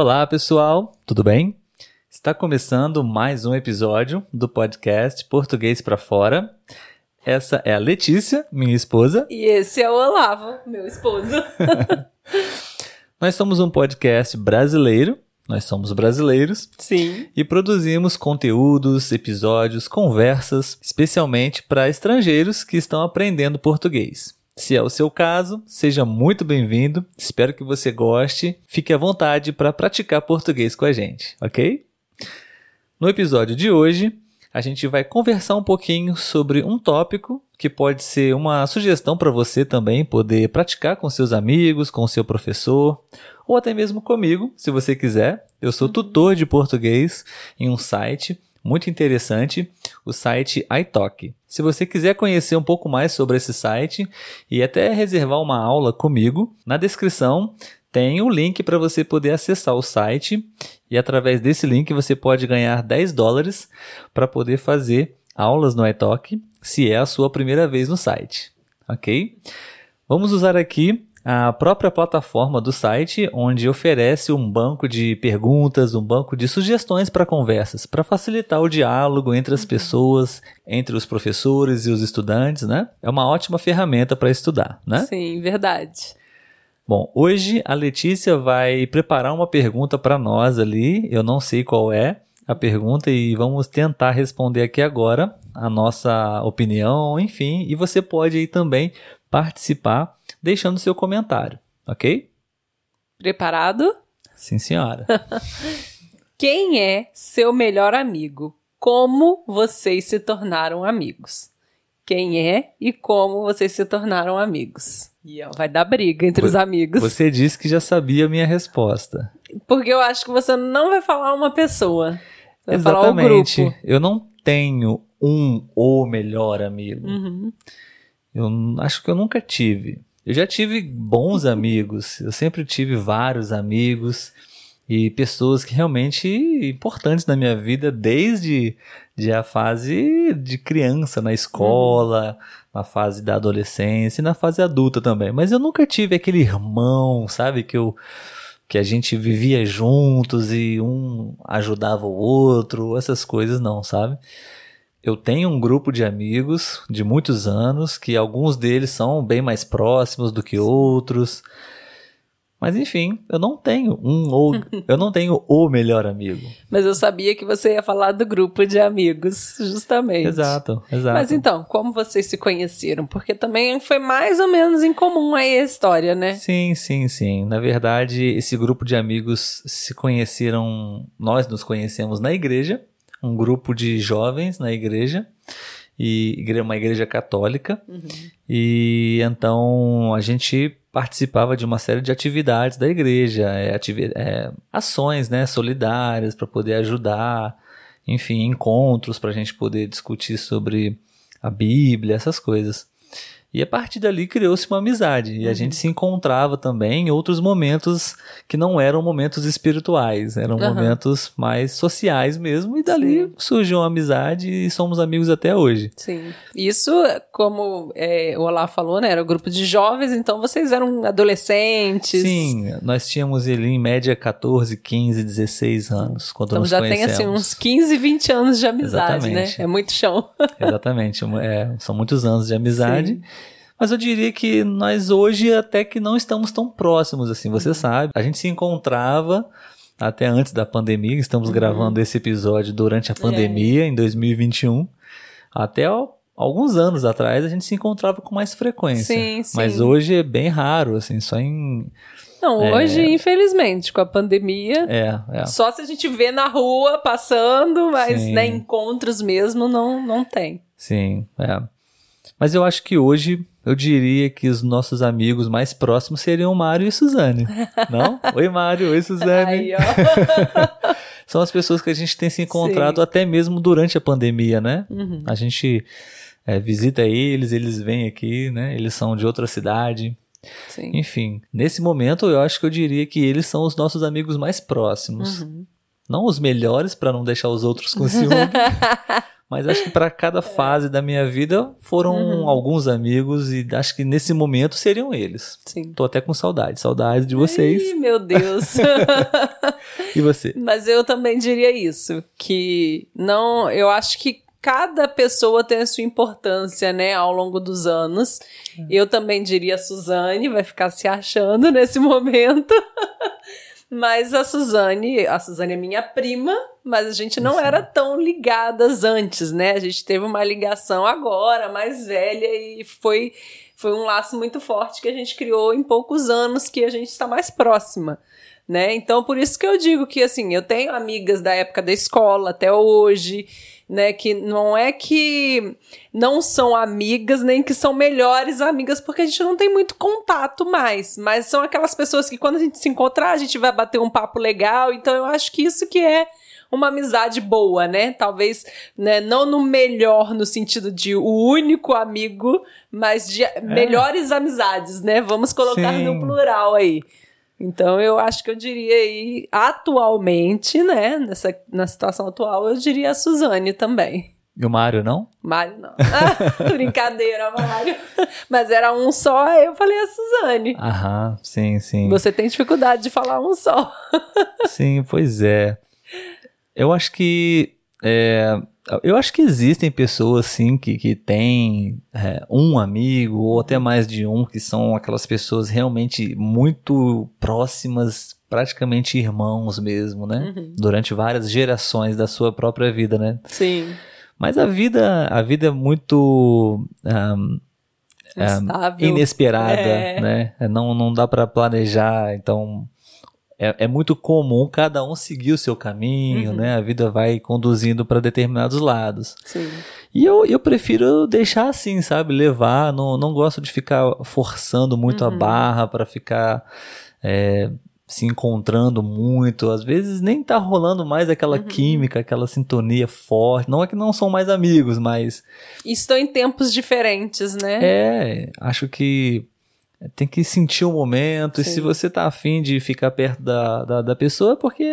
Olá, pessoal, tudo bem? Está começando mais um episódio do podcast Português para Fora. Essa é a Letícia, minha esposa. E esse é o Olavo, meu esposo. Nós somos um podcast brasileiro, nós somos brasileiros. Sim. E produzimos conteúdos, episódios, conversas, especialmente para estrangeiros que estão aprendendo português. Se é o seu caso, seja muito bem-vindo. Espero que você goste. Fique à vontade para praticar português com a gente, ok? No episódio de hoje, a gente vai conversar um pouquinho sobre um tópico que pode ser uma sugestão para você também poder praticar com seus amigos, com seu professor, ou até mesmo comigo, se você quiser. Eu sou tutor de português em um site muito interessante, o site iTalk. Se você quiser conhecer um pouco mais sobre esse site e até reservar uma aula comigo, na descrição tem um link para você poder acessar o site e através desse link você pode ganhar 10 dólares para poder fazer aulas no iTalk, se é a sua primeira vez no site, ok? Vamos usar aqui a própria plataforma do site, onde oferece um banco de perguntas, um banco de sugestões para conversas, para facilitar o diálogo entre as pessoas, entre os professores e os estudantes, né? É uma ótima ferramenta para estudar, né? Sim, verdade. Bom, hoje a Letícia vai preparar uma pergunta para nós ali, eu não sei qual é a pergunta e vamos tentar responder aqui agora a nossa opinião, enfim, e você pode aí também participar deixando seu comentário, ok? Preparado? Sim, senhora. Quem é seu melhor amigo? Como vocês se tornaram amigos? Quem é e como vocês se tornaram amigos? E vai dar briga entre os amigos. Você disse que já sabia a minha resposta. Porque eu acho que você não vai falar uma pessoa. Vai Exatamente. Falar o grupo. Eu não tenho um ou melhor amigo. Uhum. Eu acho que eu nunca tive. Eu já tive bons amigos, eu sempre tive vários amigos e pessoas que realmente importantes na minha vida desde de a fase de criança na escola, na fase da adolescência e na fase adulta também. Mas eu nunca tive aquele irmão, sabe, que eu que a gente vivia juntos e um ajudava o outro, essas coisas não, sabe? Eu tenho um grupo de amigos de muitos anos, que alguns deles são bem mais próximos do que outros. Mas enfim, eu não tenho um ou eu não tenho o melhor amigo. Mas eu sabia que você ia falar do grupo de amigos, justamente. Exato, exato. Mas então, como vocês se conheceram? Porque também foi mais ou menos em comum aí a história, né? Sim, sim, sim. Na verdade, esse grupo de amigos se conheceram, nós nos conhecemos na igreja um grupo de jovens na igreja e uma igreja católica uhum. e então a gente participava de uma série de atividades da igreja é, ativi é, ações né solidárias para poder ajudar enfim encontros para a gente poder discutir sobre a Bíblia essas coisas e a partir dali criou-se uma amizade. E a gente se encontrava também em outros momentos que não eram momentos espirituais, eram uhum. momentos mais sociais mesmo. E dali Sim. surgiu uma amizade e somos amigos até hoje. Sim. Isso, como é, o Olá falou, né? Era um grupo de jovens, então vocês eram adolescentes. Sim, nós tínhamos ali em média 14, 15, 16 anos quando então, nos já conhecemos. tem assim uns 15, 20 anos de amizade, né? Exatamente. né? É muito chão. Exatamente. É, são muitos anos de amizade. Sim. Mas eu diria que nós hoje até que não estamos tão próximos assim, você uhum. sabe. A gente se encontrava até antes da pandemia, estamos uhum. gravando esse episódio durante a é. pandemia, é. em 2021. Até alguns anos atrás a gente se encontrava com mais frequência. Sim, sim. Mas hoje é bem raro, assim, só em. Não, é... hoje, infelizmente, com a pandemia. É, é. Só se a gente vê na rua passando, mas né, encontros mesmo não, não tem. Sim, é. Mas eu acho que hoje eu diria que os nossos amigos mais próximos seriam Mário e Suzane. Não? Oi, Mário. Oi, Suzane. Aí, ó. São as pessoas que a gente tem se encontrado Sim. até mesmo durante a pandemia, né? Uhum. A gente é, visita eles, eles vêm aqui, né? Eles são de outra cidade. Sim. Enfim, nesse momento eu acho que eu diria que eles são os nossos amigos mais próximos. Uhum. Não os melhores para não deixar os outros com ciúme. Mas acho que para cada fase da minha vida foram uhum. alguns amigos e acho que nesse momento seriam eles. Sim. Tô até com saudade, saudade de vocês. Ai, meu Deus. E você? Mas eu também diria isso, que não, eu acho que cada pessoa tem a sua importância, né, ao longo dos anos. É. Eu também diria a Suzane, vai ficar se achando nesse momento. Mas a Suzane, a Suzane é minha prima, mas a gente não Sim. era tão ligadas antes, né? A gente teve uma ligação agora, mais velha, e foi, foi um laço muito forte que a gente criou em poucos anos que a gente está mais próxima. Né? Então, por isso que eu digo que assim, eu tenho amigas da época da escola até hoje, né? Que não é que não são amigas, nem que são melhores amigas, porque a gente não tem muito contato mais. Mas são aquelas pessoas que quando a gente se encontrar, a gente vai bater um papo legal. Então eu acho que isso que é uma amizade boa, né? Talvez, né, não no melhor no sentido de o único amigo, mas de é. melhores amizades, né? Vamos colocar Sim. no plural aí. Então eu acho que eu diria aí, atualmente, né, nessa, na situação atual, eu diria a Suzane também. E o Mário, não? Mário, não. Ah, brincadeira, Mário. Mas era um só, aí eu falei a Suzane. Aham, sim, sim. Você tem dificuldade de falar um só. sim, pois é. Eu acho que é, eu acho que existem pessoas, sim, que, que têm é, um amigo ou até mais de um, que são aquelas pessoas realmente muito próximas, praticamente irmãos mesmo, né? Uhum. Durante várias gerações da sua própria vida, né? Sim. Mas a vida, a vida é muito um, inesperada, é. né? Não, não dá para planejar, então é, é, muito comum cada um seguir o seu caminho, uhum. né? A vida vai conduzindo para determinados lados. Sim. E eu, eu prefiro deixar assim, sabe? Levar. Não, não gosto de ficar forçando muito uhum. a barra para ficar é, se encontrando muito. Às vezes nem tá rolando mais aquela uhum. química, aquela sintonia forte. Não é que não são mais amigos, mas. Estão em tempos diferentes, né? É, acho que tem que sentir o momento. Sim. E se você tá afim de ficar perto da, da, da, pessoa, é porque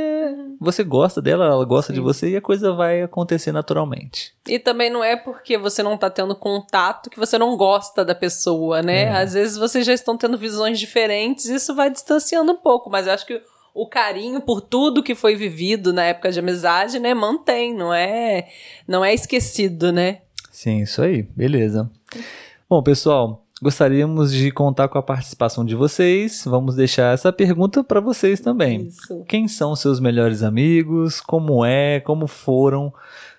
você gosta dela, ela gosta Sim. de você e a coisa vai acontecer naturalmente. E também não é porque você não tá tendo contato que você não gosta da pessoa, né? É. Às vezes vocês já estão tendo visões diferentes e isso vai distanciando um pouco, mas eu acho que o carinho por tudo que foi vivido na época de amizade, né, mantém, não é, não é esquecido, né? Sim, isso aí, beleza. Bom, pessoal, Gostaríamos de contar com a participação de vocês. Vamos deixar essa pergunta para vocês também. Isso. Quem são seus melhores amigos? Como é? Como foram?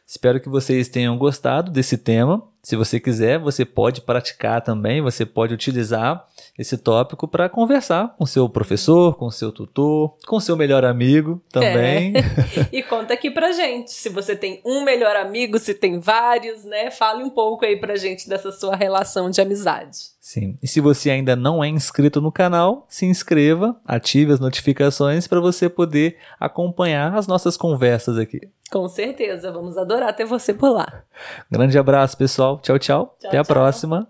Espero que vocês tenham gostado desse tema. Se você quiser, você pode praticar também, você pode utilizar esse tópico para conversar com seu professor, com seu tutor, com seu melhor amigo também. É. e conta aqui pra gente, se você tem um melhor amigo, se tem vários, né? Fale um pouco aí pra gente dessa sua relação de amizade. Sim. E se você ainda não é inscrito no canal, se inscreva, ative as notificações para você poder acompanhar as nossas conversas aqui. Com certeza, vamos adorar ter você por lá. Grande abraço, pessoal. Tchau, tchau. tchau Até a próxima.